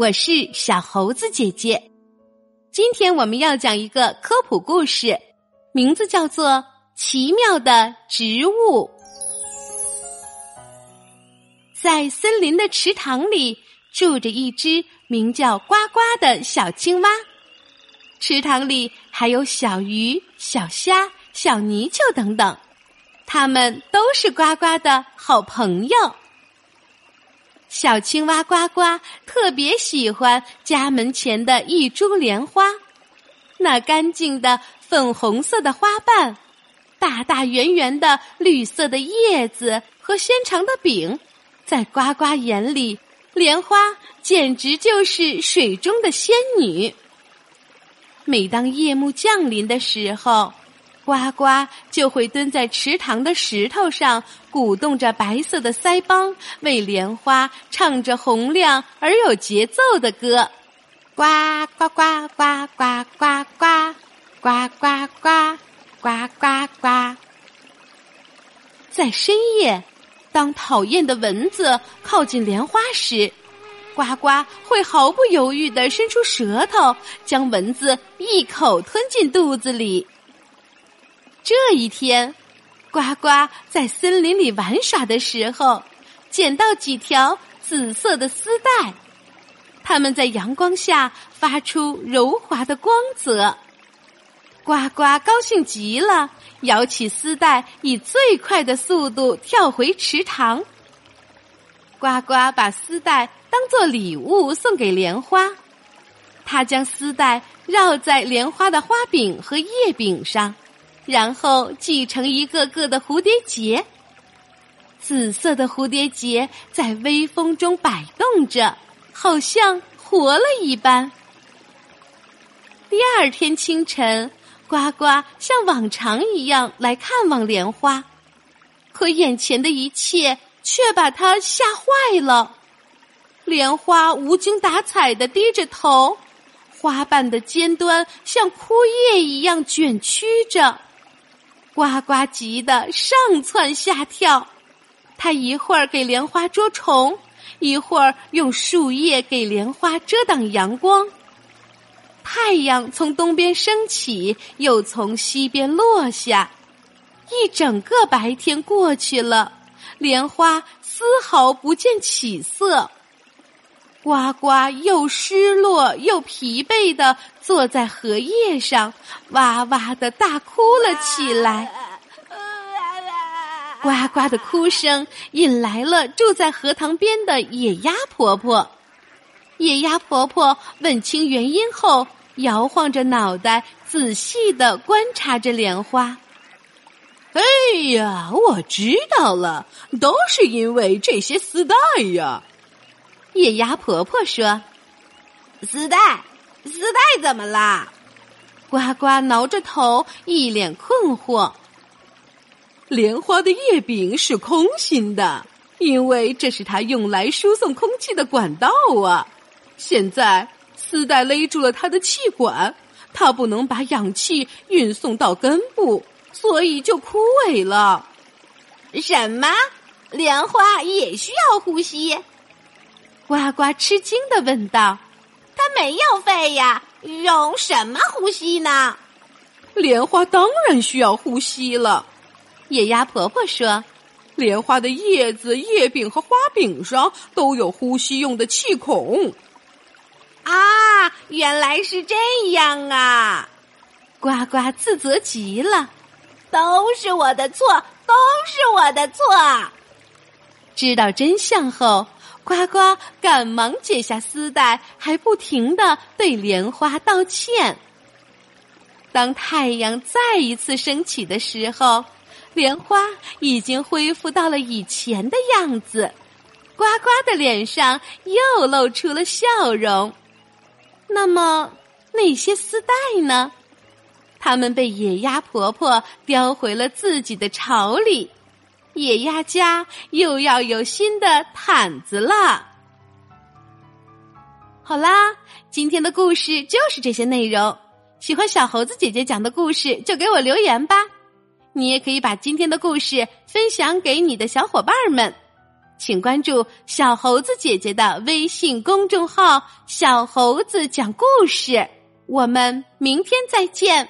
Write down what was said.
我是小猴子姐姐。今天我们要讲一个科普故事，名字叫做《奇妙的植物》。在森林的池塘里，住着一只名叫呱呱的小青蛙。池塘里还有小鱼、小虾、小泥鳅等等，它们都是呱呱的好朋友。小青蛙呱呱特别喜欢家门前的一株莲花，那干净的粉红色的花瓣，大大圆圆的绿色的叶子和纤长的柄，在呱呱眼里，莲花简直就是水中的仙女。每当夜幕降临的时候，呱呱就会蹲在池塘的石头上，鼓动着白色的腮帮，为莲花唱着洪亮而有节奏的歌。呱呱呱呱呱呱呱呱呱呱呱呱。在深夜，当讨厌的蚊子靠近莲花时，呱呱会毫不犹豫的伸出舌头，将蚊子一口吞进肚子里。这一天，呱呱在森林里玩耍的时候，捡到几条紫色的丝带，它们在阳光下发出柔滑的光泽。呱呱高兴极了，摇起丝带，以最快的速度跳回池塘。呱呱把丝带当做礼物送给莲花，他将丝带绕在莲花的花柄和叶柄上。然后系成一个个的蝴蝶结，紫色的蝴蝶结在微风中摆动着，好像活了一般。第二天清晨，呱呱像往常一样来看望莲花，可眼前的一切却把他吓坏了。莲花无精打采的低着头，花瓣的尖端像枯叶一样卷曲着。呱呱急得上蹿下跳，他一会儿给莲花捉虫，一会儿用树叶给莲花遮挡阳光。太阳从东边升起，又从西边落下，一整个白天过去了，莲花丝毫不见起色。呱呱又失落又疲惫的坐在荷叶上，哇哇的大哭了起来。呱呱的哭声引来了住在荷塘边的野鸭婆婆。野鸭婆婆问清原因后，摇晃着脑袋，仔细的观察着莲花。哎呀，我知道了，都是因为这些丝带呀。野鸭婆婆说：“丝带，丝带怎么啦？”呱呱挠着头，一脸困惑。莲花的叶柄是空心的，因为这是它用来输送空气的管道啊。现在丝带勒住了它的气管，它不能把氧气运送到根部，所以就枯萎了。什么？莲花也需要呼吸？呱呱吃惊的问道：“它没有肺呀，用什么呼吸呢？”莲花当然需要呼吸了。野鸭婆婆说：“莲花的叶子、叶柄和花柄上都有呼吸用的气孔。”啊，原来是这样啊！呱呱自责极了，都是我的错，都是我的错。知道真相后。呱呱赶忙解下丝带，还不停的对莲花道歉。当太阳再一次升起的时候，莲花已经恢复到了以前的样子，呱呱的脸上又露出了笑容。那么那些丝带呢？它们被野鸭婆婆叼回了自己的巢里。野鸭家又要有新的毯子了。好啦，今天的故事就是这些内容。喜欢小猴子姐姐讲的故事，就给我留言吧。你也可以把今天的故事分享给你的小伙伴们。请关注小猴子姐姐的微信公众号“小猴子讲故事”。我们明天再见。